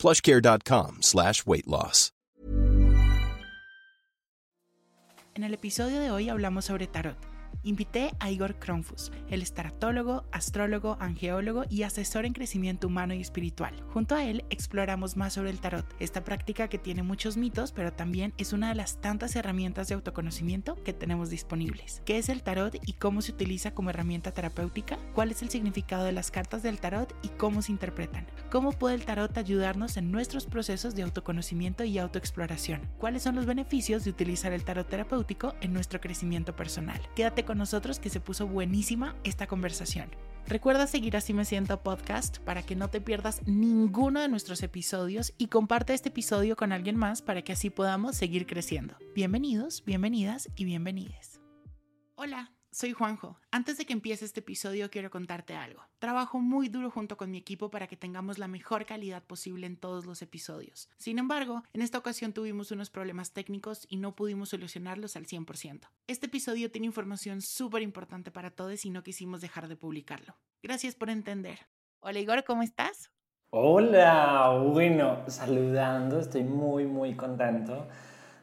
plushcare.com slash weight loss. En el episodio de hoy hablamos sobre tarot. Invité a Igor Kronfus, el estaratólogo, astrólogo, angeólogo y asesor en crecimiento humano y espiritual. Junto a él exploramos más sobre el tarot, esta práctica que tiene muchos mitos, pero también es una de las tantas herramientas de autoconocimiento que tenemos disponibles. ¿Qué es el tarot y cómo se utiliza como herramienta terapéutica? ¿Cuál es el significado de las cartas del tarot y cómo se interpretan? ¿Cómo puede el tarot ayudarnos en nuestros procesos de autoconocimiento y autoexploración? ¿Cuáles son los beneficios de utilizar el tarot terapéutico en nuestro crecimiento personal? Quédate con nosotros que se puso buenísima esta conversación. Recuerda seguir Así Me Siento Podcast para que no te pierdas ninguno de nuestros episodios y comparte este episodio con alguien más para que así podamos seguir creciendo. Bienvenidos, bienvenidas y bienvenides. Hola, soy Juanjo. Antes de que empiece este episodio quiero contarte algo. Trabajo muy duro junto con mi equipo para que tengamos la mejor calidad posible en todos los episodios. Sin embargo, en esta ocasión tuvimos unos problemas técnicos y no pudimos solucionarlos al 100%. Este episodio tiene información súper importante para todos y no quisimos dejar de publicarlo. Gracias por entender. Hola Igor, ¿cómo estás? Hola, bueno, saludando, estoy muy, muy contento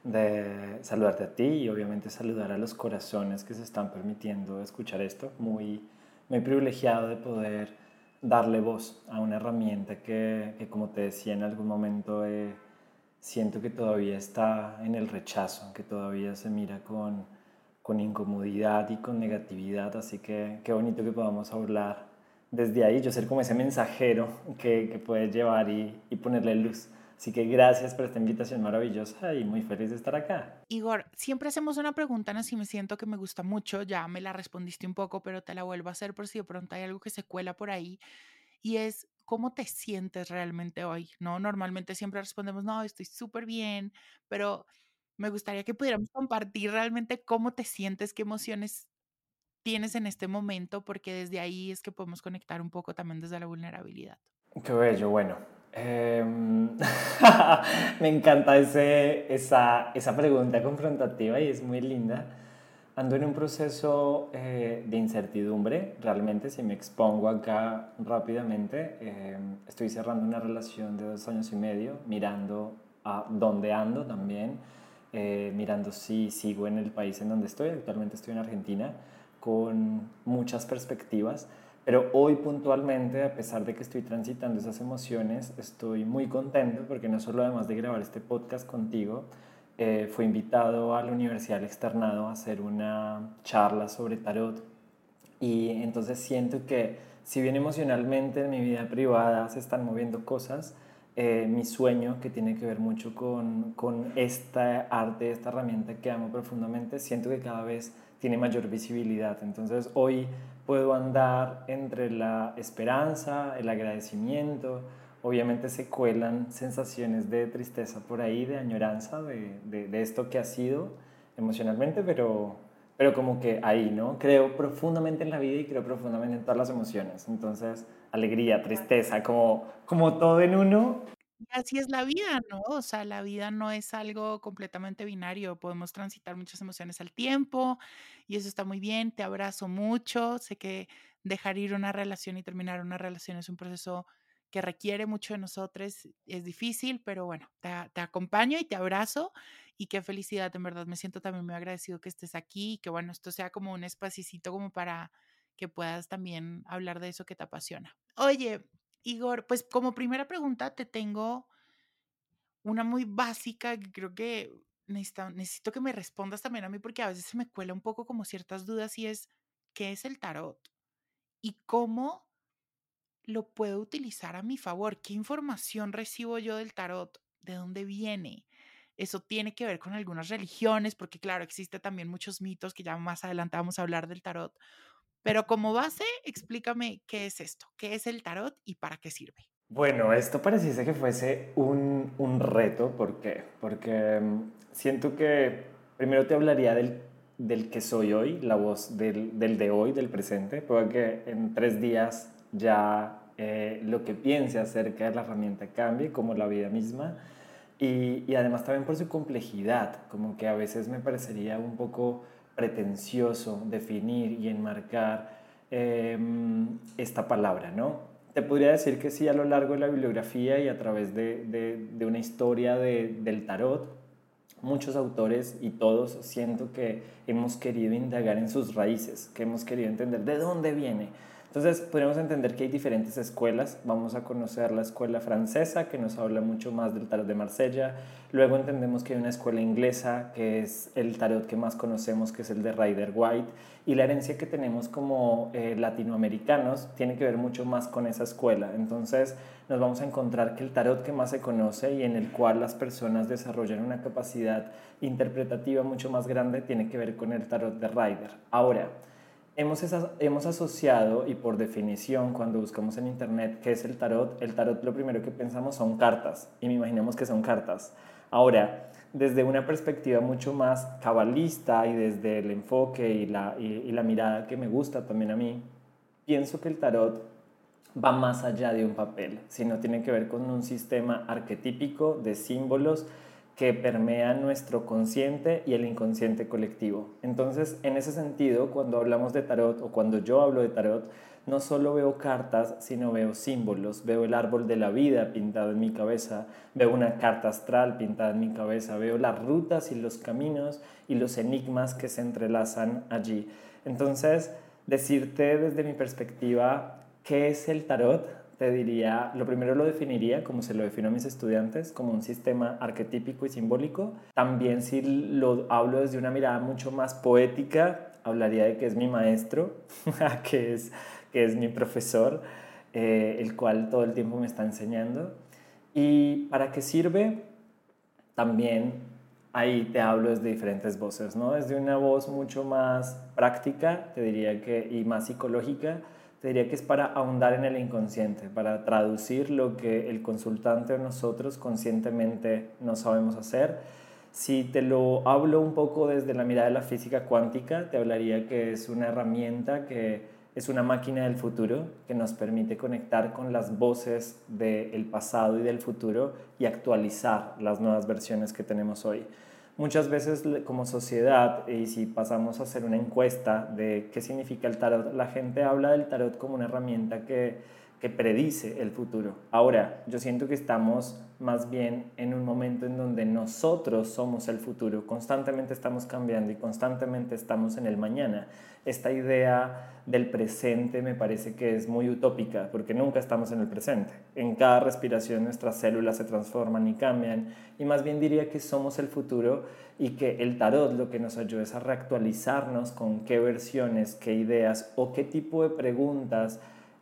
de saludarte a ti y obviamente saludar a los corazones que se están permitiendo escuchar esto. Muy, muy privilegiado de poder darle voz a una herramienta que, que como te decía en algún momento, eh, siento que todavía está en el rechazo, que todavía se mira con, con incomodidad y con negatividad. Así que qué bonito que podamos hablar desde ahí, yo ser como ese mensajero que, que puede llevar y, y ponerle luz Así que gracias por esta invitación maravillosa y muy feliz de estar acá. Igor, siempre hacemos una pregunta en así me siento que me gusta mucho, ya me la respondiste un poco, pero te la vuelvo a hacer por si de pronto hay algo que se cuela por ahí y es cómo te sientes realmente hoy, ¿no? Normalmente siempre respondemos, no, estoy súper bien, pero me gustaría que pudiéramos compartir realmente cómo te sientes, qué emociones tienes en este momento, porque desde ahí es que podemos conectar un poco también desde la vulnerabilidad. Qué bello, bueno, Em, me encanta ese, esa, esa, pregunta confrontativa y es muy linda. Ando en un proceso eh, de incertidumbre, realmente, si me expongo acá rápidamente, em, estoy cerrando una relación de dos años y medio, mirando a dónde ando también, eh, mirando si sigo en el país en donde estoy, actualmente estoy en Argentina, con muchas perspectivas pero hoy puntualmente, a pesar de que estoy transitando esas emociones, estoy muy contento porque no solo además de grabar este podcast contigo, eh, fui invitado a la Universidad del Externado a hacer una charla sobre tarot. Y entonces siento que si bien emocionalmente en mi vida privada se están moviendo cosas, eh, mi sueño, que tiene que ver mucho con, con esta arte, esta herramienta que amo profundamente, siento que cada vez tiene mayor visibilidad. Entonces hoy puedo andar entre la esperanza, el agradecimiento, obviamente se cuelan sensaciones de tristeza por ahí, de añoranza de, de, esto que ha sido emocionalmente, pero, pero como que ahí, ¿no? Creo profundamente en la vida y creo profundamente en todas las emociones. Entonces, alegría, tristeza, como, como todo en uno, así es la vida, ¿no? O sea, la vida no es algo completamente binario, podemos transitar muchas emociones al tiempo y eso está muy bien, te abrazo mucho, sé que dejar ir una relación y terminar una relación es un proceso que requiere mucho de nosotros, es difícil, pero bueno, te, acompaño y te abrazo y qué felicidad, en verdad, me siento también muy agradecido que estés aquí y que bueno, esto sea como un espacito como para que puedas también hablar de eso que te apasiona. Oye, Igor, pues como primera pregunta te tengo una muy básica que creo que necesito, necesito que me respondas también a mí porque a veces se me cuela un poco como ciertas dudas y es, ¿qué es el tarot? ¿Y cómo lo puedo utilizar a mi favor? ¿Qué información recibo yo del tarot? ¿De dónde viene? Eso tiene que ver con algunas religiones, porque claro, existe también muchos mitos que ya más adelante vamos a hablar del tarot, pero como base, explícame qué es esto, qué es el tarot y para qué sirve. Bueno, esto pareciese que fuese un, un reto, ¿por qué? Porque mm, siento que primero te hablaría del, del que soy hoy, la voz del, del de hoy, del presente, porque en tres días ya eh, lo que piense acerca de la herramienta cambie, como la vida misma, y, y, además también por su complejidad, como que a veces me parecería un poco pretencioso definir y enmarcar eh, esta palabra, ¿no? Te podría decir que sí a lo largo de la bibliografía y a través de, de, una historia de, del tarot, muchos autores y todos siento que hemos querido indagar en sus raíces, que hemos querido entender de dónde viene, entonces, podemos entender que hay diferentes escuelas. Vamos a conocer la escuela francesa, que nos habla mucho más del tarot de Marsella. Luego entendemos que hay una escuela inglesa, que es el tarot que más conocemos, que es el de Rider White. Y la herencia que tenemos como eh, latinoamericanos tiene que ver mucho más con esa escuela. Entonces, nos vamos a encontrar que el tarot que más se conoce y en el cual las personas desarrollan una capacidad interpretativa mucho más grande tiene que ver con el tarot de Rider. Ahora, hemos, hemos asociado, y por definición, cuando buscamos en Internet qué es el tarot, el tarot lo primero que pensamos son cartas, y me imaginamos que son cartas. Ahora, desde una perspectiva mucho más cabalista y desde el enfoque y la, y la mirada que me gusta también a mí, pienso que el tarot va más allá de un papel, sino tiene que ver con un sistema arquetípico de símbolos, que permea nuestro consciente y el inconsciente colectivo. Entonces, en ese sentido, cuando hablamos de tarot o cuando yo hablo de tarot, no solo veo cartas, sino veo símbolos, veo el árbol de la vida pintado en mi cabeza, veo una carta astral pintada en mi cabeza, veo las rutas y los caminos y los enigmas que se entrelazan allí. Entonces, decirte desde mi perspectiva qué es el tarot te diría, lo primero lo definiría, como se lo defino a mis estudiantes, como un sistema arquetípico y simbólico. También si lo hablo desde una mirada mucho más poética, hablaría de que es mi maestro, que, es, que es mi profesor, eh, el cual todo el tiempo me está enseñando. ¿Y para qué sirve? También ahí te hablo desde diferentes voces, ¿no? Desde una voz mucho más práctica, te diría que, y más psicológica, te diría que es para ahondar en el inconsciente, para traducir lo que el consultante o nosotros conscientemente no sabemos hacer. Si te lo hablo un poco desde la mirada de la física cuántica, te hablaría que es una herramienta que es una máquina del futuro que nos permite conectar con las voces del pasado y del futuro y actualizar las nuevas versiones que tenemos hoy. Muchas veces como sociedad, y si pasamos a hacer una encuesta de qué significa el tarot, la gente habla del tarot como una herramienta que, que predice el futuro. Ahora, yo siento que estamos más bien en un momento en donde nosotros somos el futuro, constantemente estamos cambiando y constantemente estamos en el mañana. Esta idea del presente me parece que es muy utópica porque nunca estamos en el presente. En cada respiración nuestras células se transforman y cambian y más bien diría que somos el futuro y que el tarot lo que nos ayuda es a reactualizarnos con qué versiones, qué ideas o qué tipo de preguntas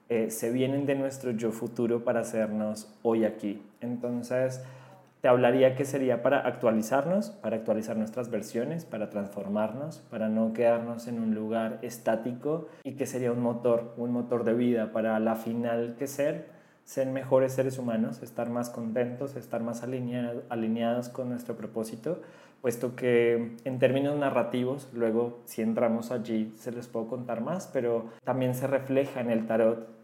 eh, se vienen de nuestro yo futuro para hacernos hoy aquí. Entonces, te hablaría que sería para actualizarnos, para actualizar nuestras versiones, para transformarnos, para no quedarnos en un lugar estático y que sería un motor, un motor de vida para la final que ser, ser mejores seres humanos, estar más contentos, estar más alineados con nuestro propósito, puesto que en términos narrativos, luego si entramos allí se les puedo contar más, pero también se refleja en el tarot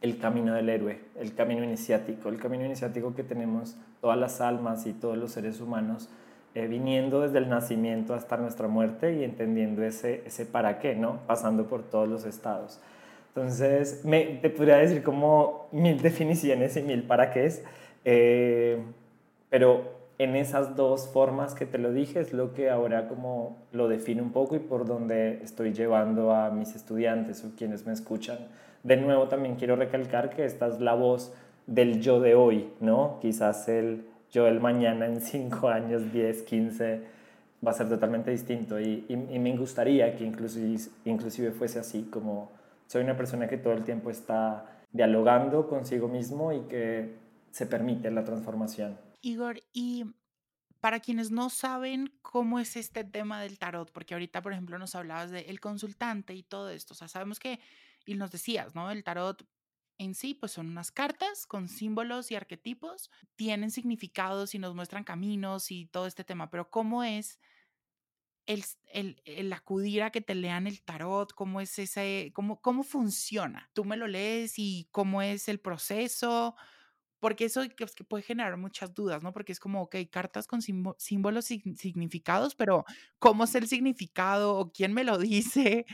el camino del héroe, el camino iniciático, el camino iniciático que tenemos todas las almas y todos los seres humanos eh, viniendo desde el nacimiento hasta nuestra muerte y entendiendo ese, ese para qué, ¿no? Pasando por todos los estados. Entonces, me, te podría decir como mil definiciones y mil para qué es, eh, pero en esas dos formas que te lo dije es lo que ahora como lo define un poco y por donde estoy llevando a mis estudiantes o quienes me escuchan de nuevo también quiero recalcar que esta es la voz del yo de hoy, ¿no? Quizás el yo del mañana en 5 años, 10, 15 va a ser totalmente distinto y, me gustaría que inclusive, inclusive fuese así, como soy una persona que todo el tiempo está dialogando consigo mismo y que se permite la transformación. Igor, y para quienes no saben cómo es este tema del tarot, porque ahorita, por ejemplo, nos hablabas del el consultante y todo esto, o sea, sabemos que y nos decías, ¿no? El tarot en sí, pues son unas cartas con símbolos y arquetipos, tienen significados y nos muestran caminos y todo este tema, pero ¿cómo es el, el, el, acudir a que te lean el tarot, cómo es ese, cómo, cómo funciona. Tú me lo lees y cómo es el proceso, porque eso que, que puede generar muchas dudas, ¿no? Porque es como, ok, cartas con símbolos y significados, pero ¿cómo es el significado o quién me lo dice?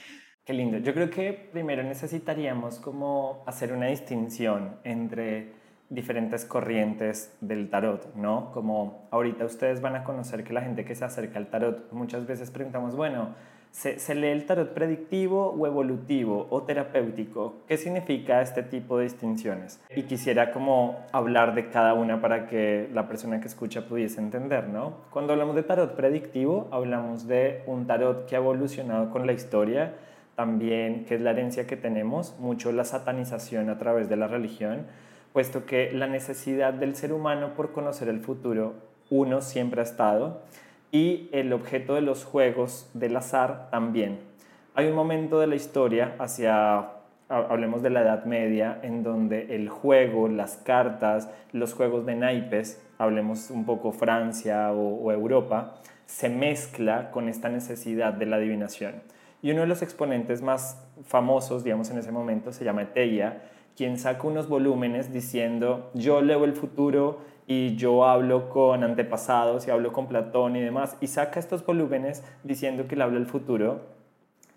Qué lindo. Yo creo que primero necesitaríamos como hacer una distinción entre diferentes corrientes del tarot, ¿no? Como ahorita ustedes van a conocer que la gente que se acerca al tarot, muchas veces preguntamos, bueno, ¿se, ¿se, lee el tarot predictivo o evolutivo o terapéutico? ¿Qué significa este tipo de distinciones? Y quisiera como hablar de cada una para que la persona que escucha pudiese entender, ¿no? Cuando hablamos de tarot predictivo, hablamos de un tarot que ha evolucionado con la historia, también que es la herencia que tenemos, mucho la satanización a través de la religión, puesto que la necesidad del ser humano por conocer el futuro, uno siempre ha estado, y el objeto de los juegos del azar también. Hay un momento de la historia, hacia, hablemos de la Edad Media, en donde el juego, las cartas, los juegos de naipes, hablemos un poco Francia o, o Europa, se mezcla con esta necesidad de la adivinación. Y uno de los exponentes más famosos, digamos, en ese momento se llama Eteia, quien saca unos volúmenes diciendo, yo leo el futuro y yo hablo con antepasados y hablo con Platón y demás, y saca estos volúmenes diciendo que él habla el futuro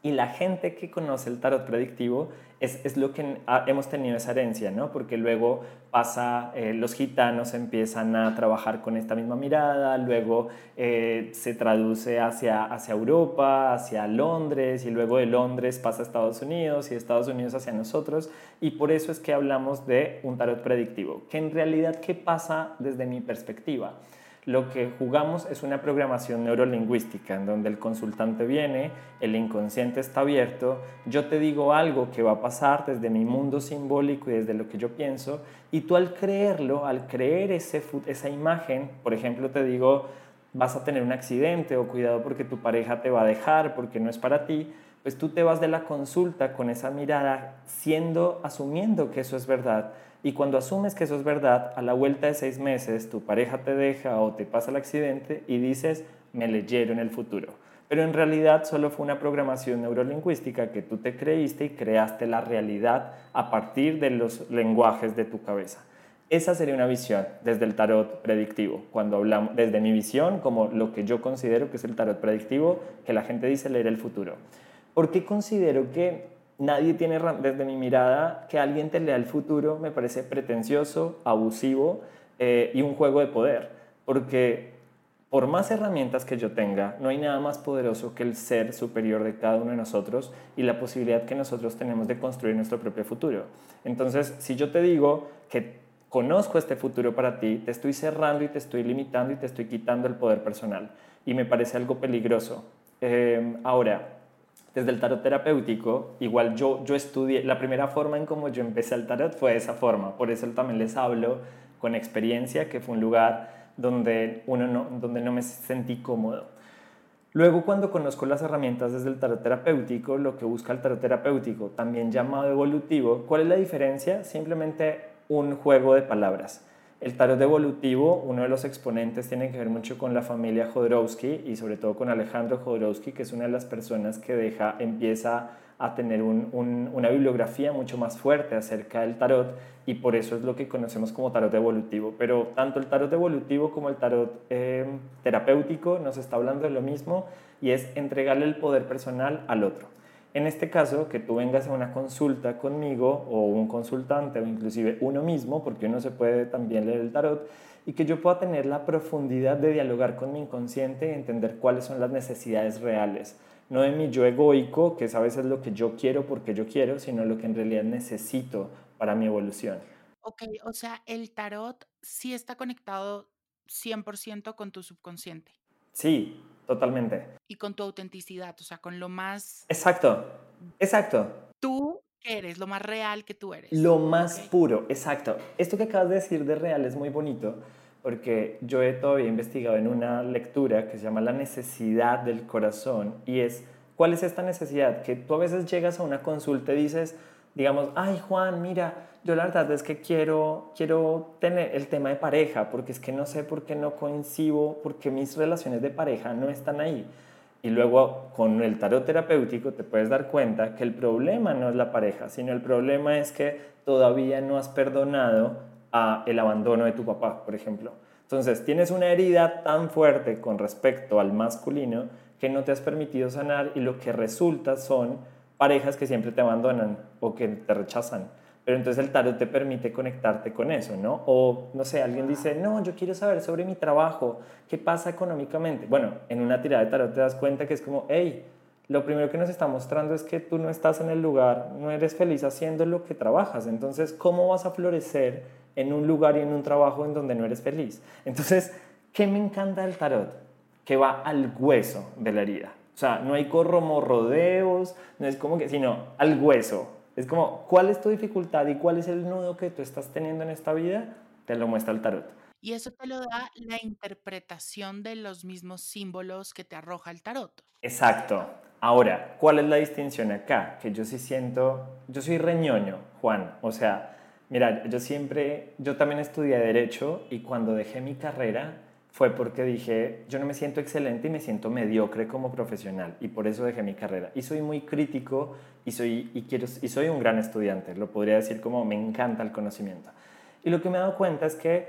y la gente que conoce el tarot predictivo es, es lo que hemos tenido esa herencia, ¿no? Porque luego pasa, eh, los gitanos empiezan a trabajar con esta misma mirada, luego eh, se traduce hacia, hacia Europa, hacia Londres, y luego de Londres pasa a Estados Unidos y Estados Unidos hacia nosotros, y por eso es que hablamos de un tarot predictivo, que en realidad, ¿qué pasa desde mi perspectiva? Lo que jugamos es una programación neurolingüística en donde el consultante viene, el inconsciente está abierto, yo te digo algo que va a pasar desde mi mundo simbólico y desde lo que yo pienso, y tú al creerlo, al creer ese, esa imagen, por ejemplo, te digo, vas a tener un accidente o cuidado porque tu pareja te va a dejar porque no es para ti, pues tú te vas de la consulta con esa mirada siendo, asumiendo que eso es verdad y cuando asumes que eso es verdad, a la vuelta de seis meses tu pareja te deja o te pasa el accidente y dices, me leyeron el futuro. Pero en realidad solo fue una programación neurolingüística que tú te creíste y creaste la realidad a partir de los lenguajes de tu cabeza. Esa sería una visión desde el tarot predictivo. Cuando hablamos desde mi visión, como lo que yo considero que es el tarot predictivo, que la gente dice leer el futuro. ¿Por qué considero que nadie tiene, desde mi mirada, que alguien te lea el futuro me parece pretencioso, abusivo eh, y un juego de poder. Porque por más herramientas que yo tenga, no hay nada más poderoso que el ser superior de cada uno de nosotros y la posibilidad que nosotros tenemos de construir nuestro propio futuro. Entonces, si yo te digo que conozco este futuro para ti, te estoy cerrando y te estoy limitando y te estoy quitando el poder personal. Y me parece algo peligroso. Eh, ahora, desde el tarot terapéutico, igual yo, yo estudié, la primera forma en cómo yo empecé el tarot fue esa forma, por eso también les hablo con experiencia, que fue un lugar donde, uno no, donde no me sentí cómodo. Luego, cuando conozco las herramientas desde el tarot terapéutico, lo que busca el tarot terapéutico, también llamado evolutivo, ¿cuál es la diferencia? Simplemente un juego de palabras. El tarot evolutivo, uno de los exponentes, tiene que ver mucho con la familia Jodorowsky y sobre todo con Alejandro Jodorowsky, que es una de las personas que deja, empieza a tener una bibliografía mucho más fuerte acerca del tarot y por eso es lo que conocemos como tarot evolutivo. Pero tanto el tarot evolutivo como el tarot eh, terapéutico nos está hablando de lo mismo y es entregarle el poder personal al otro. En este caso, que tú vengas a una consulta conmigo o un consultante o inclusive uno mismo, porque uno se puede también leer el tarot, y que yo pueda tener la profundidad de dialogar con mi inconsciente y entender cuáles son las necesidades reales. No de mi yo egoico, que es a veces lo que yo quiero porque yo quiero, sino lo que en realidad necesito para mi evolución. Ok, o sea, el tarot sí está conectado 100% con tu subconsciente. Sí, Totalmente. Y con tu autenticidad, o sea, con lo más... Exacto, exacto. Tú eres, lo más real que tú eres. Lo más puro, exacto. Esto que acabas de decir de real es muy bonito porque yo he todavía investigado en una lectura que se llama La necesidad del corazón y es, ¿cuál es esta necesidad? Que tú a veces llegas a una consulta y dices, digamos, ay Juan, mira, yo la verdad es que quiero, quiero tener el tema de pareja, porque es que no sé por qué no coincido, porque mis relaciones de pareja no están ahí. Y luego con el tarot terapéutico te puedes dar cuenta que el problema no es la pareja, sino el problema es que todavía no has perdonado a el abandono de tu papá, por ejemplo. Entonces, tienes una herida tan fuerte con respecto al masculino que no te has permitido sanar y lo que resulta son parejas que siempre te abandonan o que te rechazan. Pero entonces el tarot te permite conectarte con eso, ¿no? O, no sé, alguien dice, no, yo quiero saber sobre mi trabajo, ¿qué pasa económicamente? Bueno, en una tirada de tarot te das cuenta que es como, hey, lo primero que nos está mostrando es que tú no estás en el lugar, no eres feliz haciendo lo que trabajas. Entonces, ¿cómo vas a florecer en un lugar y en un trabajo en donde no eres feliz? Entonces, ¿qué me encanta del tarot? Que va al hueso de la herida. O sea, no hay como rodeos, no es como que, sino al hueso. Es como, ¿cuál es tu dificultad y cuál es el nudo que tú estás teniendo en esta vida? Te lo muestra el tarot. Y eso te lo da la interpretación de los mismos símbolos que te arroja el tarot. Exacto. Ahora, ¿cuál es la distinción acá? Que yo sí siento, yo soy reñoño, Juan. O sea, mira, yo siempre, yo también estudié derecho y cuando dejé mi carrera, fue porque dije, yo no me siento excelente y me siento mediocre como profesional y por eso dejé mi carrera. Y soy muy crítico y soy, y quiero, y soy un gran estudiante, lo podría decir como me encanta el conocimiento. Y lo que me he dado cuenta es que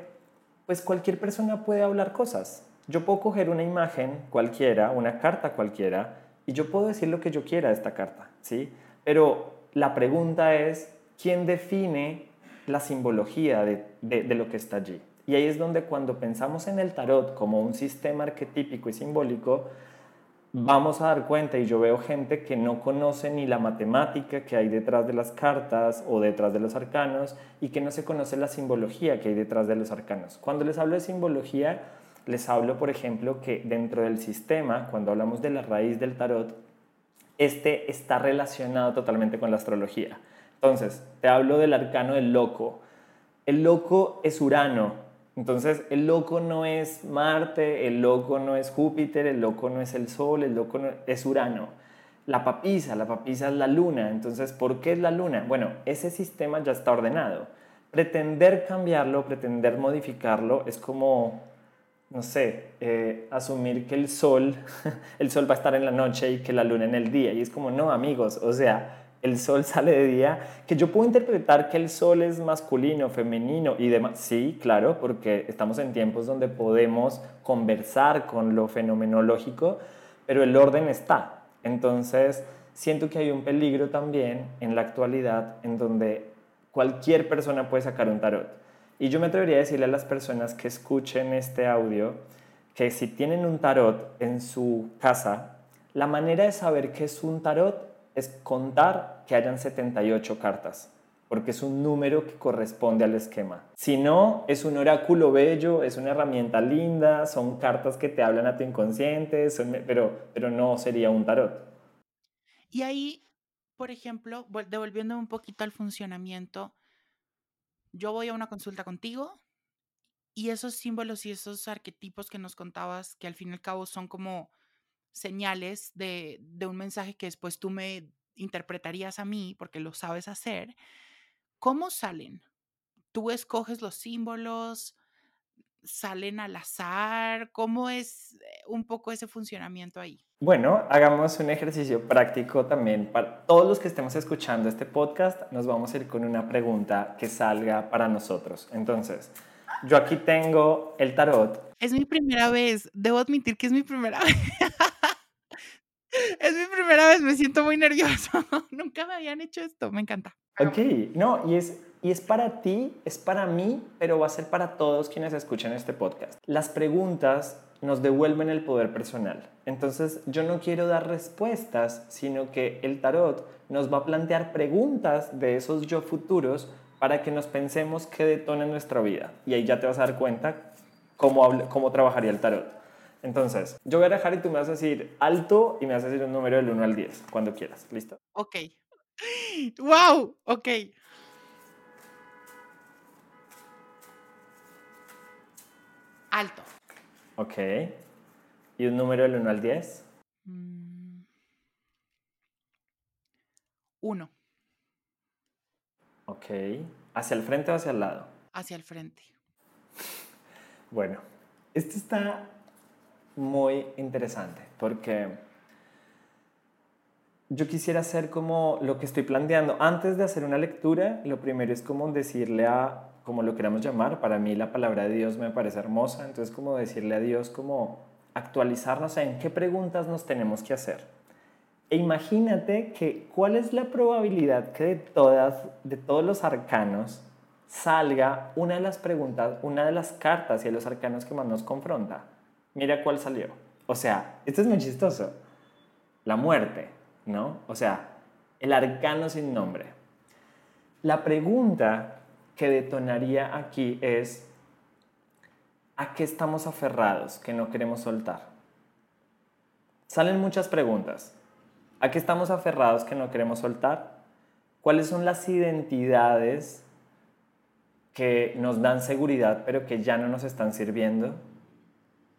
pues cualquier persona puede hablar cosas. Yo puedo coger una imagen cualquiera, una carta cualquiera, y yo puedo decir lo que yo quiera de esta carta, ¿sí? Pero la pregunta es, ¿quién define la simbología de, de, de lo que está allí? Y ahí es donde cuando pensamos en el tarot como un sistema arquetípico y simbólico, vamos a dar cuenta y yo veo gente que no conoce ni la matemática que hay detrás de las cartas o detrás de los arcanos y que no se conoce la simbología que hay detrás de los arcanos. Cuando les hablo de simbología, les hablo, por ejemplo, que dentro del sistema, cuando hablamos de la raíz del tarot, este está relacionado totalmente con la astrología. Entonces, te hablo del arcano del loco. El loco es Urano, entonces, el loco no es Marte, el loco no es Júpiter, el loco no es el Sol, el loco es Urano. La papisa, la papisa es la luna. Entonces, ¿por qué es la luna? Bueno, ese sistema ya está ordenado. Pretender cambiarlo, pretender modificarlo, es como, no sé, eh, asumir que el sol, el sol va a estar en la noche y que la luna en el día. Y es como, no, amigos, o sea, el sol sale de día, que yo puedo interpretar que el sol es masculino, femenino y demás. Sí, claro, porque estamos en tiempos donde podemos conversar con lo fenomenológico, pero el orden está. Entonces, siento que hay un peligro también en la actualidad en donde cualquier persona puede sacar un tarot. Y yo me atrevería a decirle a las personas que escuchen este audio que si tienen un tarot en su casa, la manera de saber qué es un tarot es contar que hayan 78 cartas, porque es un número que corresponde al esquema. Si no, es un oráculo bello, es una herramienta linda, son cartas que te hablan a tu inconsciente, pero, pero no sería un tarot. Y ahí, por ejemplo, devolviendo un poquito al funcionamiento, yo voy a una consulta contigo y esos símbolos y esos arquetipos que nos contabas, que al fin y al cabo son como señales de, un mensaje que después tú me interpretarías a mí, porque lo sabes hacer, ¿cómo salen? ¿Tú escoges los símbolos? ¿Salen al azar? ¿Cómo es eh, un poco ese funcionamiento ahí? Bueno, hagamos un ejercicio práctico también. Para todos los que estemos escuchando este podcast, nos vamos a ir con una pregunta que salga para nosotros. Entonces, yo aquí tengo el tarot. Es mi primera vez. Debo admitir que es mi primera vez. Es mi primera vez, me siento muy nervioso. Nunca me habían hecho esto, me encanta. Ok, no, y es, y es para ti, es para mí, pero va a ser para todos quienes escuchan este podcast. Las preguntas nos devuelven el poder personal. Entonces yo no quiero dar respuestas, sino que el tarot nos va a plantear preguntas de esos yo futuros para que nos pensemos qué detona en nuestra vida. Y ahí ya te vas a dar cuenta cómo, cómo trabajaría el tarot. Entonces, yo voy a dejar y tú me vas a decir alto y me vas a decir un número del 1 al 10, cuando quieras. ¿Listo? Ok. ¡Wow! Ok. Alto. Ok. ¿Y un número del 1 al 10? 1. Ok. ¿Hacia el frente o hacia el lado? Hacia el frente. Bueno, esto está muy interesante porque yo quisiera hacer como lo que estoy planteando. Antes de hacer una lectura, lo primero es como decirle a, como lo queramos llamar, para mí la palabra de Dios me parece hermosa, entonces como decirle a Dios como actualizarnos en qué preguntas nos tenemos que hacer. E imagínate que cuál es la probabilidad que de, todas, de todos los arcanos salga una de las preguntas, una de las cartas y de los arcanos que más nos confronta. Mira cuál salió. O sea, esto es muy chistoso. La muerte. ¿no? O sea, el arcano sin nombre. La pregunta que detonaría aquí es, ¿a qué estamos aferrados que no queremos soltar? Salen muchas preguntas. ¿A qué estamos aferrados que no queremos soltar? ¿Cuáles son las identidades que nos dan seguridad pero que ya no nos están sirviendo?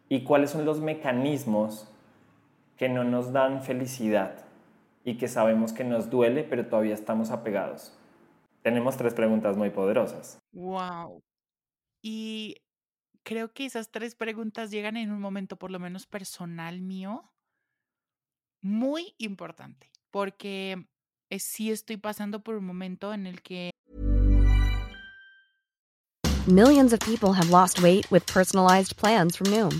¿Y cuáles son los mecanismos que no nos dan felicidad? y que sabemos que nos duele, pero todavía estamos apegados? Tenemos tres preguntas muy poderosas. Wow. Y creo que esas tres preguntas llegan en un momento, por lo menos personal mío, muy importante, porque sí estoy pasando por un momento en el que Millions of people have lost weight with personalized plans from Noom,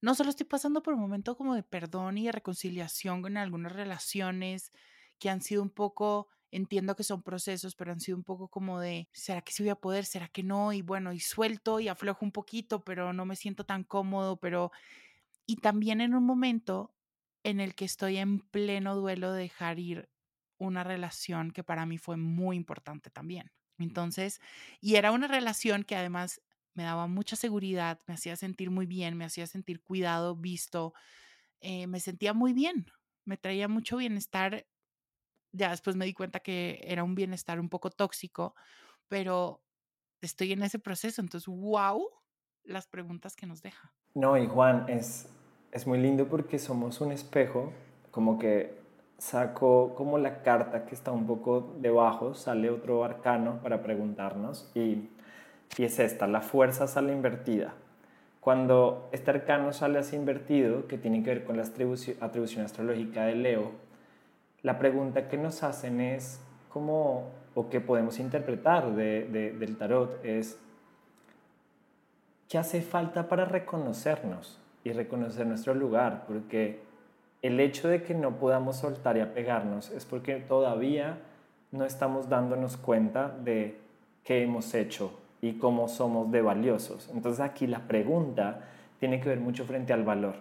No solo estoy pasando por un momento como de perdón y de reconciliación con algunas relaciones que han sido un poco, entiendo que son procesos, pero han sido un poco como de, ¿será que sí voy a poder? ¿Será que no? Y bueno, y suelto y aflojo un poquito, pero no me siento tan cómodo, pero... Y también en un momento en el que estoy en pleno duelo de dejar ir una relación que para mí fue muy importante también. Entonces, y era una relación que además me daba mucha seguridad, me hacía sentir muy bien, me hacía sentir cuidado, visto, eh, me sentía muy bien, me traía mucho bienestar. Ya después me di cuenta que era un bienestar un poco tóxico, pero estoy en ese proceso, entonces, wow, las preguntas que nos deja. No, y Juan, es, es muy lindo porque somos un espejo, como que saco como la carta que está un poco debajo, sale otro arcano para preguntarnos y y es esta, la fuerza sale invertida. Cuando este arcano sale así invertido, que tiene que ver con la atribución, astrológica de Leo, la pregunta que nos hacen es cómo, o que podemos interpretar del tarot, es ¿qué hace falta para reconocernos y reconocer nuestro lugar? Porque el hecho de que no podamos soltar y apegarnos es porque todavía no estamos dándonos cuenta de qué hemos hecho y cómo somos de valiosos. Entonces aquí la pregunta tiene que ver mucho frente al valor.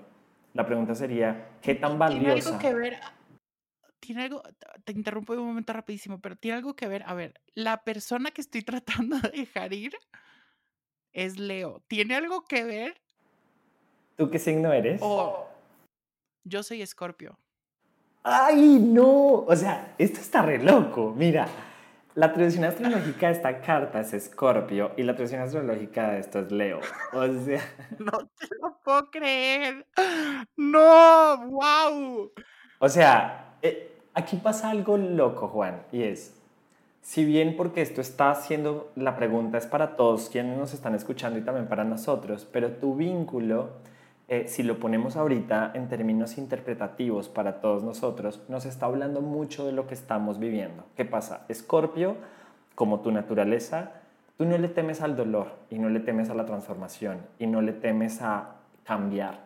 La pregunta sería, ¿qué tan valiosa? Tiene algo que ver, tiene algo, te interrumpo un momento rapidísimo, pero tiene algo que ver, a ver, la persona que estoy tratando de dejar ir es Leo. ¿Tiene algo que ver? ¿Tú qué signo eres? yo soy Escorpio. ¡Ay, no! O sea, esto está re loco. Mira, la atribución astrológica de esta carta es Escorpio y la atribución astrológica de esto es Leo. O sea. No te lo puedo creer. No, wow. O sea, eh, aquí pasa algo loco, Juan, y es. Si bien porque esto está haciendo, la pregunta es para todos quienes nos están escuchando y también para nosotros, pero tu vínculo eh, si lo ponemos ahorita en términos interpretativos para todos nosotros, nos está hablando mucho de lo que estamos viviendo. ¿Qué pasa? Escorpio como tu naturaleza, tú no le temes al dolor y no le temes a la transformación y no le temes a cambiar.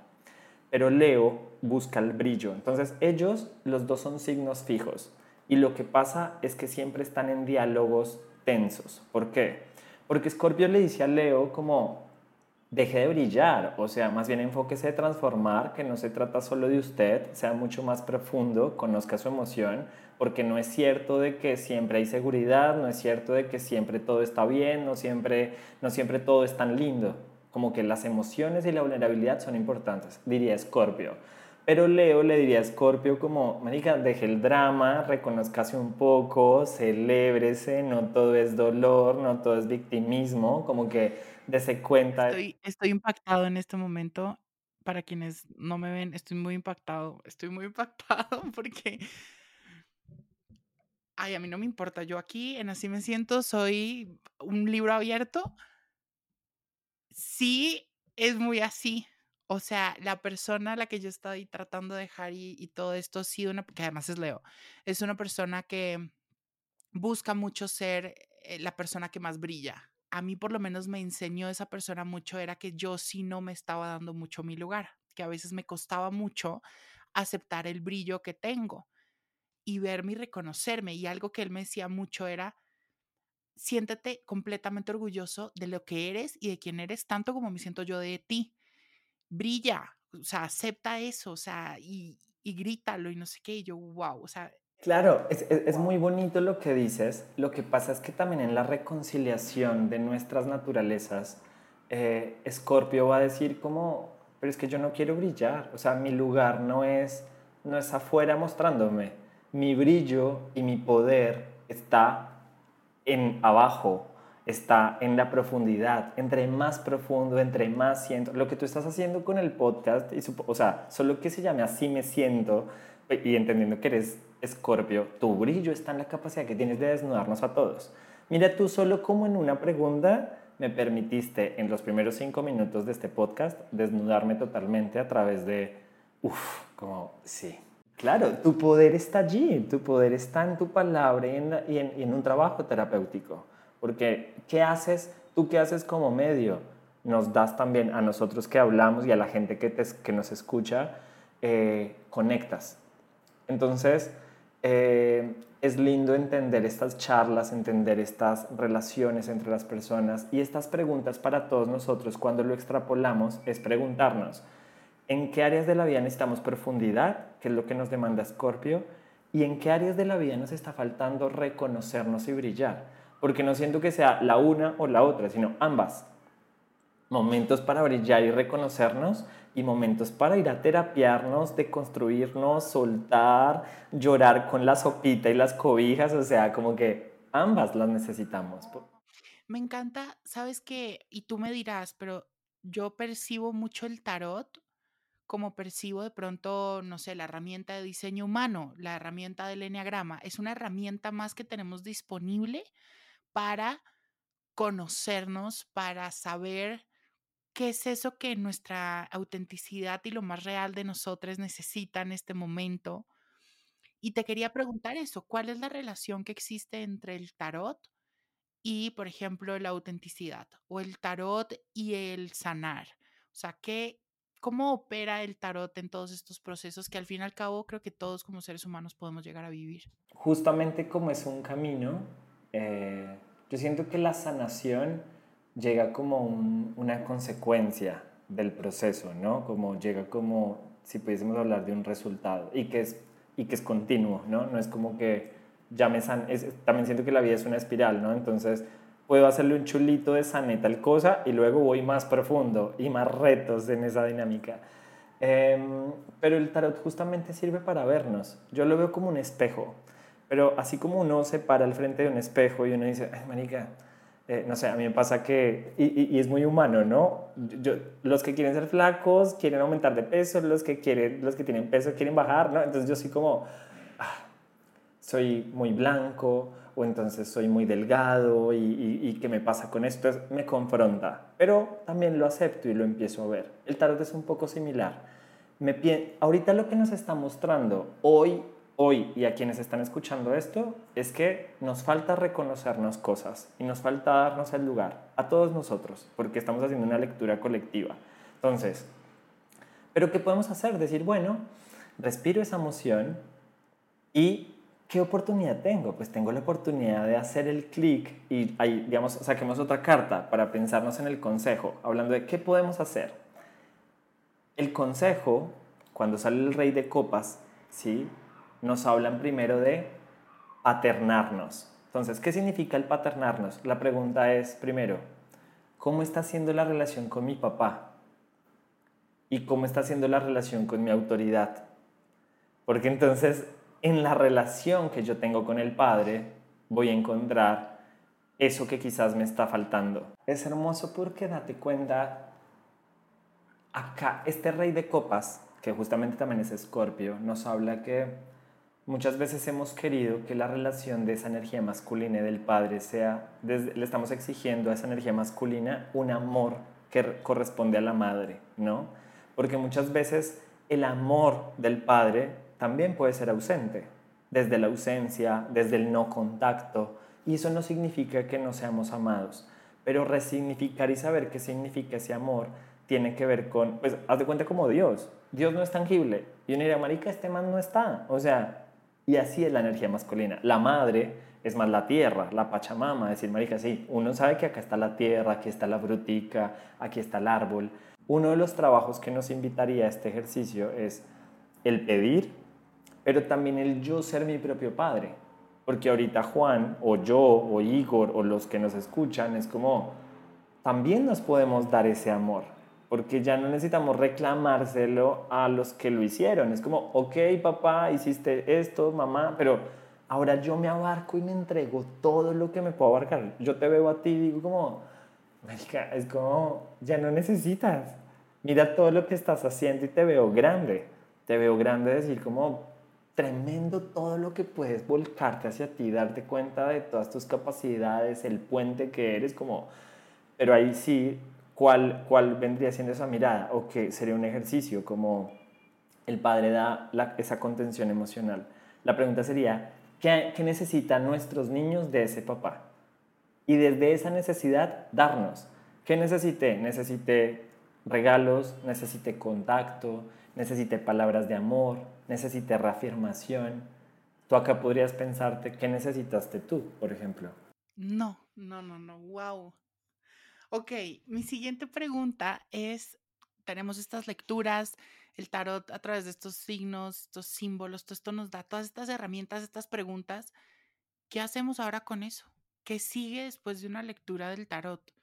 Pero Leo busca el brillo. Entonces ellos, los dos son signos fijos. Y lo que pasa es que siempre están en diálogos tensos. ¿Por qué? Porque Scorpio le dice a Leo como, deje de brillar, o sea, más bien enfóquese de transformar, que no se trata solo de usted, sea mucho más profundo, conozca su emoción, porque no es cierto de que siempre hay seguridad, no es cierto de que siempre todo está bien, no siempre, no siempre todo es tan lindo, como que las emociones y la vulnerabilidad son importantes, diría Scorpio. Pero Leo le diría a Scorpio como, marica, deje el drama, reconozcase un poco, celébrese, no todo es dolor, no todo es victimismo, como que dese cuenta. Estoy, impactado en este momento. Para quienes no me ven, estoy muy impactado. Estoy muy impactado porque... Ay, a mí no me importa. Yo aquí en Así me siento, soy un libro abierto. Sí, es muy así. O sea, la persona a la que yo estoy tratando de dejar y, todo esto ha una, que además es Leo, es una persona que busca mucho ser eh, la persona que más brilla a mí por lo menos me enseñó esa persona mucho era que yo sí no me estaba dando mucho mi lugar, que a veces me costaba mucho aceptar el brillo que tengo y verme y reconocerme. Y algo que él me decía mucho era, siéntete completamente orgulloso de lo que eres y de quién eres, tanto como me siento yo de ti. Brilla, o sea, acepta eso, o sea, y, y grítalo y no sé qué. Y yo, wow, o sea, Claro, es, es, muy bonito lo que dices. Lo que pasa es que también en la reconciliación de nuestras naturalezas, eh, Scorpio va a decir como, pero es que yo no quiero brillar. O sea, mi lugar no es, no es afuera mostrándome. Mi brillo y mi poder está en abajo, está en la profundidad. Entre más profundo, entre más siento. Lo que tú estás haciendo con el podcast, y, o sea, solo que se llame así me siento, y entendiendo que eres Escorpio, tu brillo está en la capacidad que tienes de desnudarnos a todos. Mira, tú solo como en una pregunta me permitiste en los primeros cinco minutos de este podcast desnudarme totalmente a través de, uff, como, sí. Claro, tu poder está allí, tu poder está en tu palabra y en, y en, un trabajo terapéutico. Porque, ¿qué haces? ¿Tú qué haces como medio? Nos das también a nosotros que hablamos y a la gente que, te, que nos escucha, eh, conectas. Entonces, eh, es lindo entender estas charlas, entender estas relaciones entre las personas y estas preguntas para todos nosotros cuando lo extrapolamos es preguntarnos en qué áreas de la vida necesitamos profundidad, que es lo que nos demanda Scorpio, y en qué áreas de la vida nos está faltando reconocernos y brillar, porque no siento que sea la una o la otra, sino ambas. Momentos para brillar y reconocernos y momentos para ir a terapiarnos, deconstruirnos, soltar, llorar con la sopita y las cobijas, o sea, como que ambas las necesitamos. Me encanta, sabes que, y tú me dirás, pero yo percibo mucho el tarot como percibo de pronto, no sé, la herramienta de diseño humano, la herramienta del enneagrama. Es una herramienta más que tenemos disponible para conocernos, para saber ¿Qué es eso que nuestra autenticidad y lo más real de nosotros necesita en este momento? Y te quería preguntar eso, ¿cuál es la relación que existe entre el tarot y, por ejemplo, la autenticidad o el tarot y el sanar? O sea, ¿qué, ¿cómo opera el tarot en todos estos procesos que al fin y al cabo creo que todos como seres humanos podemos llegar a vivir? Justamente como es un camino, eh, yo siento que la sanación llega como una consecuencia del proceso, ¿no? Como llega como, si pudiésemos hablar de un resultado y que es, y que es continuo, ¿no? No es como que ya me san también siento que la vida es una espiral, ¿no? Entonces puedo hacerle un chulito de sané tal cosa y luego voy más profundo y más retos en esa dinámica. Em, pero el tarot justamente sirve para vernos. Yo lo veo como un espejo. Pero así como uno se para al frente de un espejo y uno dice, ay, manica, eh, no sé, a mí me pasa que, y, es muy humano, ¿no? Yo, los que quieren ser flacos quieren aumentar de peso, los que, quieren, los que tienen peso quieren bajar, ¿no? Entonces yo soy como, ah, soy muy blanco o entonces soy muy delgado y, y, ¿qué me pasa con esto? me confronta, pero también lo acepto y lo empiezo a ver. El tarot es un poco similar. Me, ahorita lo que nos está mostrando hoy hoy y a quienes están escuchando esto es que nos falta reconocernos cosas y nos falta darnos el lugar a todos nosotros, porque estamos haciendo una lectura colectiva. Entonces, ¿pero qué podemos hacer? Decir, bueno, respiro esa emoción y ¿qué oportunidad tengo? Pues tengo la oportunidad de hacer el clic y ahí, digamos, saquemos otra carta para pensarnos en el consejo, hablando de qué podemos hacer. El consejo, cuando sale el rey de copas, ¿sí? Nos hablan primero de paternarnos. Entonces, ¿qué significa el paternarnos? La pregunta es, primero, ¿cómo está siendo la relación con mi papá? ¿Y cómo está siendo la relación con mi autoridad? Porque entonces, en la relación que yo tengo con el Padre, voy a encontrar eso que quizás me está faltando. Es hermoso porque date cuenta, acá, este rey de copas, que justamente también es Escorpio, nos habla que Muchas veces hemos querido que la relación de esa energía masculina y del padre sea, le estamos exigiendo a esa energía masculina un amor que corresponde a la madre, ¿no? Porque muchas veces el amor del padre también puede ser ausente, desde la ausencia, desde el no contacto, y eso no significa que no seamos amados, pero resignificar y saber qué significa ese amor tiene que ver con, pues, haz de cuenta como Dios. Dios no es tangible. Y uno diría, marica, este man no está. O sea, y así es la energía masculina. La madre es más la tierra, la pachamama, decir, marica, sí, uno sabe que acá está la tierra, aquí está la frutica, aquí está el árbol. Uno de los trabajos que nos invitaría a este ejercicio es el pedir, pero también el yo ser mi propio padre. Porque ahorita Juan, o yo, o Igor, o los que nos escuchan, es como, también nos podemos dar ese amor porque ya no necesitamos reclamárselo a los que lo hicieron. Es como, ok, papá, hiciste esto, mamá, pero ahora yo me abarco y me entrego todo lo que me puedo abarcar. Yo te veo a ti y digo como, es como, ya no necesitas. Mira todo lo que estás haciendo y te veo grande. Te veo grande decir como, tremendo todo lo que puedes volcarte hacia ti, darte cuenta de todas tus capacidades, el puente que eres, como, pero ahí sí ¿cuál, cuál vendría siendo esa mirada? O que sería un ejercicio como el padre da esa contención emocional. La pregunta sería, ¿qué, ¿qué necesitan nuestros niños de ese papá? Y desde esa necesidad, darnos. ¿Qué necesité? Necesité regalos, necesité contacto, necesité palabras de amor, necesité reafirmación. Tú acá podrías pensarte, ¿qué necesitaste tú, por ejemplo? No, no, no, no, wow. Ok, mi siguiente pregunta es, tenemos estas lecturas, el tarot a través de estos signos, estos símbolos, todo esto nos da todas estas herramientas, estas preguntas. ¿Qué hacemos ahora con eso? ¿Qué sigue después de una lectura del tarot?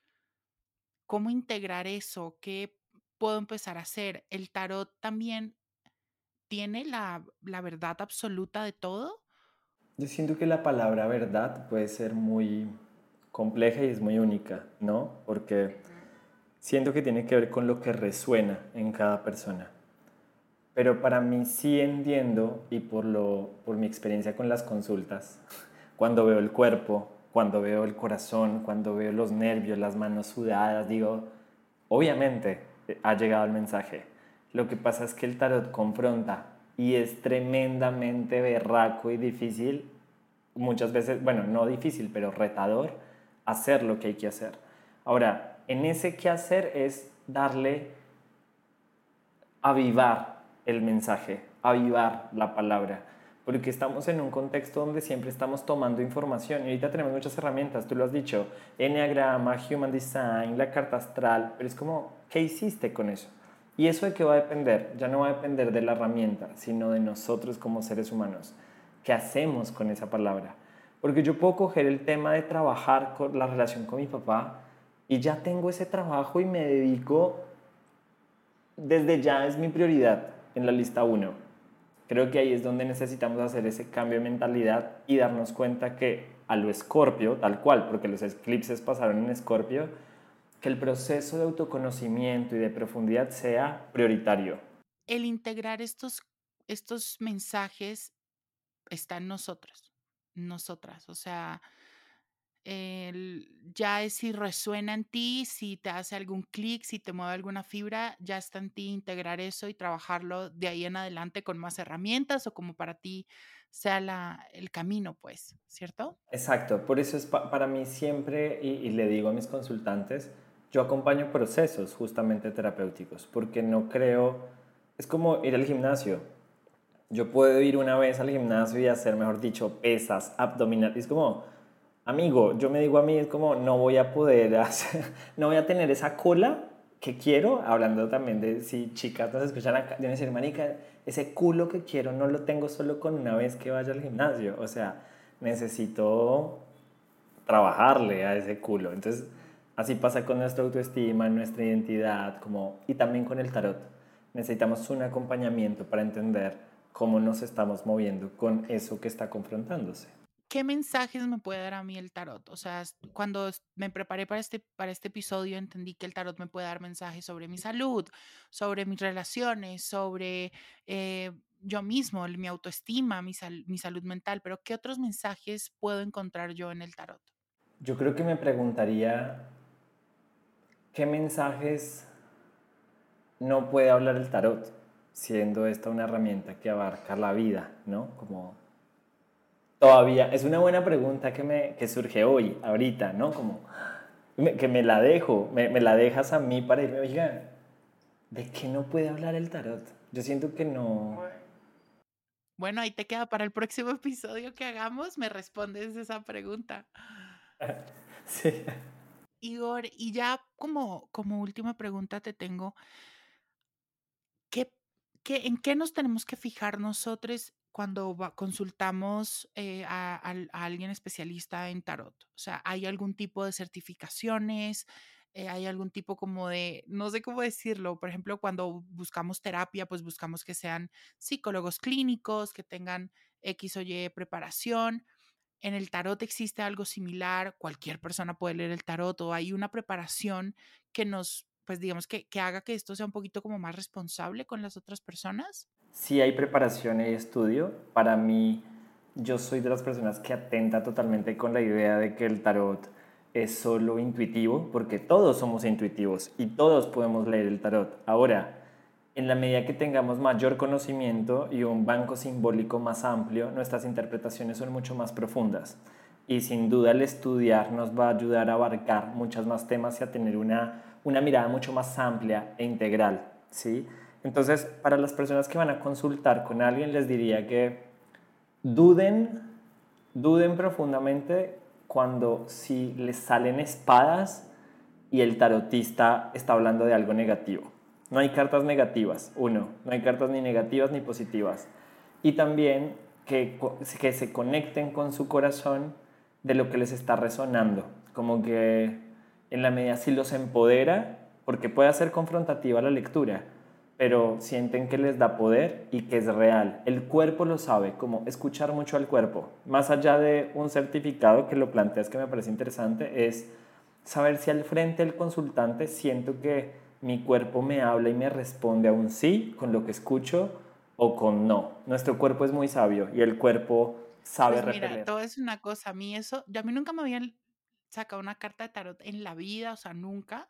¿Cómo integrar eso? ¿Qué puedo empezar a hacer? ¿El tarot también tiene la, la verdad absoluta de todo? Yo siento que la palabra verdad puede ser muy compleja y es muy única, ¿no? Porque siento que tiene que ver con lo que resuena en cada persona. Pero para mí sí entiendo, y por, lo, por mi experiencia con las consultas, cuando veo el cuerpo, cuando veo el corazón, cuando veo los nervios, las manos sudadas, digo, obviamente eh, ha llegado el mensaje. Lo que pasa es que el tarot confronta y es tremendamente berraco y difícil, muchas veces, bueno, no difícil, pero retador, hacer lo que hay que hacer. Ahora, en ese que hacer es darle, avivar el mensaje, avivar la palabra, porque estamos en un contexto donde siempre estamos tomando información y ahorita tenemos muchas herramientas, tú lo has dicho, Enneagrama, Human Design, la carta astral, pero es como, ¿qué hiciste con eso? ¿Y eso de qué va a depender? Ya no va a depender de la herramienta, sino de nosotros como seres humanos. ¿Qué hacemos con esa palabra? Porque yo puedo coger el tema de trabajar con la relación con mi papá y ya tengo ese trabajo y me dedico, desde ya es mi prioridad en la lista 1. Creo que ahí es donde necesitamos hacer ese cambio de mentalidad y darnos cuenta que a lo escorpio, tal cual, porque los eclipses pasaron en escorpio, que el proceso de autoconocimiento y de profundidad sea prioritario. El integrar estos, estos mensajes está en nosotros nosotras. O sea, ya es si resuena en ti, si te hace algún clic, si te mueve alguna fibra, ya está en ti integrar eso y trabajarlo de ahí en adelante con más herramientas o como para ti sea la, el camino, pues, ¿cierto? Exacto, por eso es para mí siempre, y le digo a mis consultantes, yo acompaño procesos justamente terapéuticos, porque no creo, es como ir al gimnasio. Yo puedo ir una vez al gimnasio y hacer, mejor dicho, pesas, abdominales, es como amigo, yo me digo a mí, es como no voy a poder hacer, no voy a tener esa cola que quiero, hablando también de si chicas nos escuchan acá, yo decir, manica, ese culo que quiero no lo tengo solo con una vez que vaya al gimnasio, o sea, necesito trabajarle a ese culo. Entonces, así pasa con nuestra autoestima, nuestra identidad, como, y también con el tarot. Necesitamos un acompañamiento para entender cómo nos estamos moviendo con eso que está confrontándose. ¿qué mensajes me puede dar a mí el tarot? O sea, cuando me preparé para este, para este episodio, entendí que el tarot me puede dar mensajes sobre mi salud, sobre mis relaciones, sobre eh, yo mismo, mi autoestima, mi, mi salud mental, pero ¿qué otros mensajes puedo encontrar yo en el tarot? Yo creo que me preguntaría, ¿qué mensajes no puede hablar el tarot? Siendo esta una herramienta que abarca la vida, ¿no? Como Todavía, es una buena pregunta que, me, que surge hoy, ahorita, ¿no? Como que me la dejo, me, me la dejas a mí para irme, oiga, ¿de qué no puede hablar el tarot? Yo siento que no... Bueno, ahí te queda para el próximo episodio que hagamos, me respondes esa pregunta. sí. Igor, y ya como, como última pregunta te tengo, ¿qué, ¿en qué nos tenemos que fijar nosotros cuando consultamos eh, a, alguien especialista en tarot? O sea, ¿hay algún tipo de certificaciones? Eh, ¿Hay algún tipo como de, no sé cómo decirlo, por ejemplo, cuando buscamos terapia, pues buscamos que sean psicólogos clínicos, que tengan X o Y preparación. En el tarot existe algo similar, cualquier persona puede leer el tarot o hay una preparación que nos, pues digamos, que, que haga que esto sea un poquito como más responsable con las otras personas si hay preparación y estudio. Para mí, yo soy de las personas que atenta totalmente con la idea de que el tarot es solo intuitivo, porque todos somos intuitivos y todos podemos leer el tarot. Ahora, en la medida que tengamos mayor conocimiento y un banco simbólico más amplio, nuestras interpretaciones son mucho más profundas. Y sin duda el estudiar nos va a ayudar a abarcar muchos más temas y a tener una, una mirada mucho más amplia e integral. ¿sí? Entonces, para las personas que van a consultar con alguien, les diría que duden, duden profundamente cuando si les salen espadas y el tarotista está hablando de algo negativo. No hay cartas negativas, uno, no hay cartas ni negativas ni positivas. Y también que, que se conecten con su corazón de lo que les está resonando, como que en la medida si los empodera, porque puede ser confrontativa la lectura, pero sienten que les da poder y que es real. El cuerpo lo sabe, como escuchar mucho al cuerpo. Más allá de un certificado que lo planteas que me parece interesante, es saber si al frente del consultante siento que mi cuerpo me habla y me responde a un sí con lo que escucho o con no. Nuestro cuerpo es muy sabio y el cuerpo sabe pues mira, todo es una cosa. A mí eso, yo a mí nunca me habían sacado una carta de tarot en la vida, o sea, nunca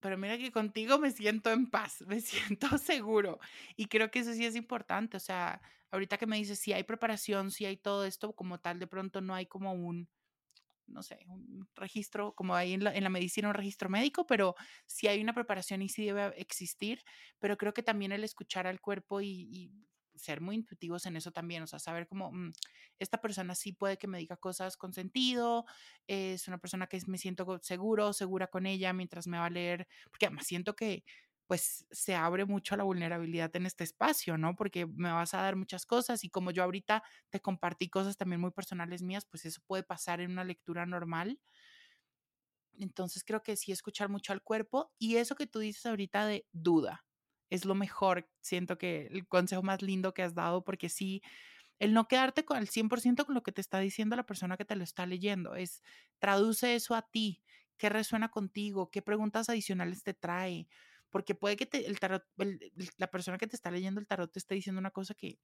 pero mira que contigo me siento en paz, me siento seguro. Y creo que eso sí es importante. O sea, ahorita que me dices si hay preparación, si hay todo esto, como tal, de pronto no hay como un, no sé, un registro, como hay en la, en la medicina un registro médico, pero sí hay una preparación y sí debe existir. Pero creo que también el escuchar al cuerpo y ser muy intuitivos en eso también, o sea, saber cómo mm, esta persona sí puede que me diga cosas con sentido, es una persona que me siento seguro, segura con ella mientras me va a leer, porque además siento que pues se abre mucho la vulnerabilidad en este espacio, ¿no? Porque me vas a dar muchas cosas y como yo ahorita te compartí cosas también muy personales mías, pues eso puede pasar en una lectura normal. Entonces creo que sí escuchar mucho al cuerpo y eso que tú dices ahorita de duda, es lo mejor, siento que el consejo más lindo que has dado, porque sí, el no quedarte con el 100% con lo que te está diciendo la persona que te lo está leyendo, es traduce eso a ti, qué resuena contigo, qué preguntas adicionales te trae, porque puede que el tarot, la persona que te está leyendo el tarot te esté diciendo una cosa que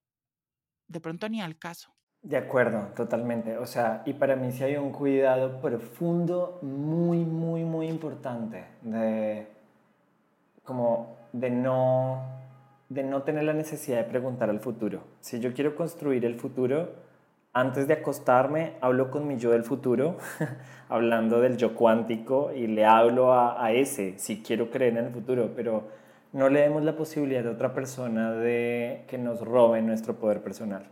de pronto ni al caso. De acuerdo, totalmente. O sea, y para mí sí hay un cuidado profundo, muy, muy, muy importante de como de no de no tener la necesidad de preguntar al futuro. Si yo quiero construir el futuro, antes de acostarme, hablo con mi yo del futuro, hablando del yo cuántico y le hablo a, a, ese, si quiero creer en el futuro, pero no le demos la posibilidad a otra persona de que nos robe nuestro poder personal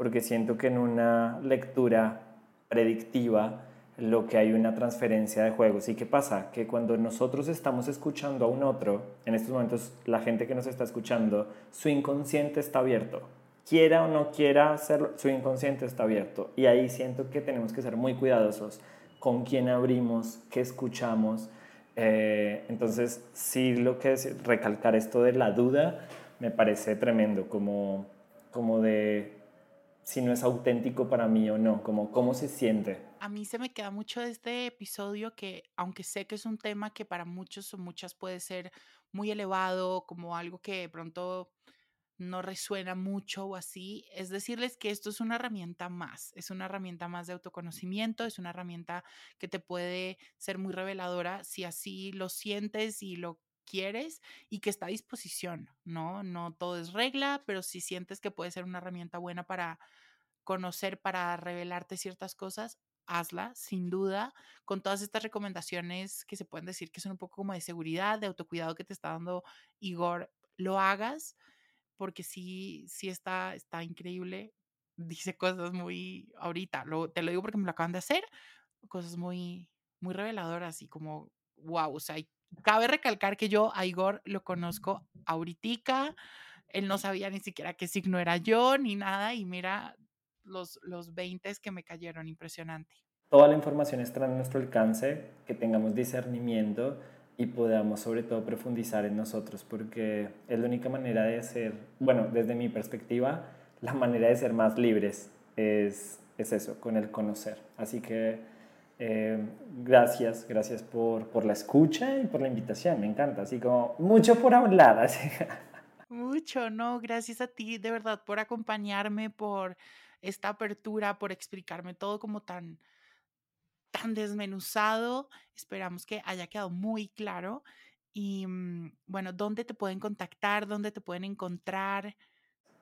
porque siento que en una lectura predictiva lo que hay una transferencia de juegos. ¿Y qué pasa? Que cuando nosotros estamos escuchando a un otro, en estos momentos la gente que nos está escuchando, su inconsciente está abierto. Quiera o no quiera hacerlo, su inconsciente está abierto. Y ahí siento que tenemos que ser muy cuidadosos con quién abrimos, qué escuchamos. Eh, entonces, sí, lo que es recalcar esto de la duda me parece tremendo, como, como de si no es auténtico para mí o no, como cómo se siente. A mí se me queda mucho de este episodio que, aunque sé que es un tema que para muchos o muchas puede ser muy elevado, como algo que de pronto no resuena mucho o así, es decirles que esto es una herramienta más, es una herramienta más de autoconocimiento, es una herramienta que te puede ser muy reveladora si así lo sientes y lo quieres y que está a disposición, ¿no? No todo es regla, pero si sientes que puede ser una herramienta buena para conocer, para revelarte ciertas cosas, hazla, sin duda, con todas estas recomendaciones que se pueden decir que son un poco como de seguridad, de autocuidado que te está dando Igor, lo hagas, porque sí, sí está, está increíble. Dice cosas muy, ahorita, lo, te lo digo porque me lo acaban de hacer, cosas muy, muy reveladoras y como, wow, o sea, cabe recalcar que yo a Igor lo conozco ahorita, él no sabía ni siquiera qué signo era yo ni nada y mira los, los 20 que me cayeron, impresionante. Toda la información está a nuestro alcance, que tengamos discernimiento y podamos sobre todo profundizar en nosotros, porque es la única manera de ser, bueno, desde mi perspectiva, la manera de ser más libres es, es eso, con el conocer. Así que eh, gracias, gracias por, por, la escucha y por la invitación, me encanta, así como mucho por hablar. Así. Mucho, no, gracias a ti de verdad por acompañarme, por esta apertura, por explicarme todo como tan, tan desmenuzado. Esperamos que haya quedado muy claro. Y mm, bueno, ¿dónde te pueden contactar? ¿Dónde te pueden encontrar?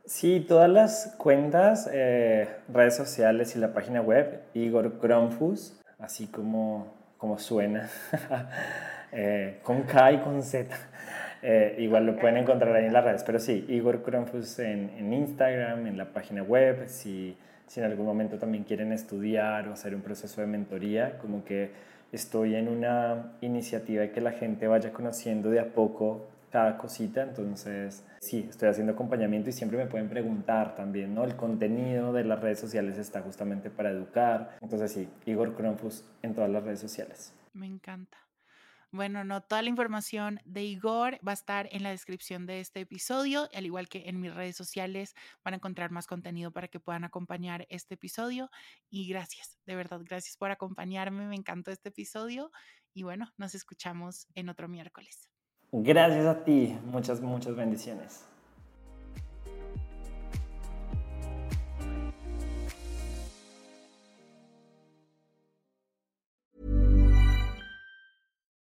Sí, todas las cuentas, eh, redes sociales y la página web, Igor Cronfus así como, como suena, eh, con K y con Z. Eh, igual lo pueden encontrar ahí en las redes, pero sí, Igor Cronfus en, en Instagram, en la página web, si, si en algún momento también quieren estudiar o hacer un proceso de mentoría, como que estoy en una iniciativa de que la gente vaya conociendo de a poco cada cosita, entonces sí, estoy haciendo acompañamiento y siempre me pueden preguntar también, ¿no? El contenido de las redes sociales está justamente para educar, entonces sí, Igor Cronfus en todas las redes sociales. Me encanta. Bueno, no, toda la información de Igor va a estar en la descripción de este episodio, al igual que en mis redes sociales van a encontrar más contenido para que puedan acompañar este episodio. Y gracias, de verdad, gracias por acompañarme, me encantó este episodio y bueno, nos escuchamos en otro miércoles. Gracias a ti, muchas, muchas bendiciones.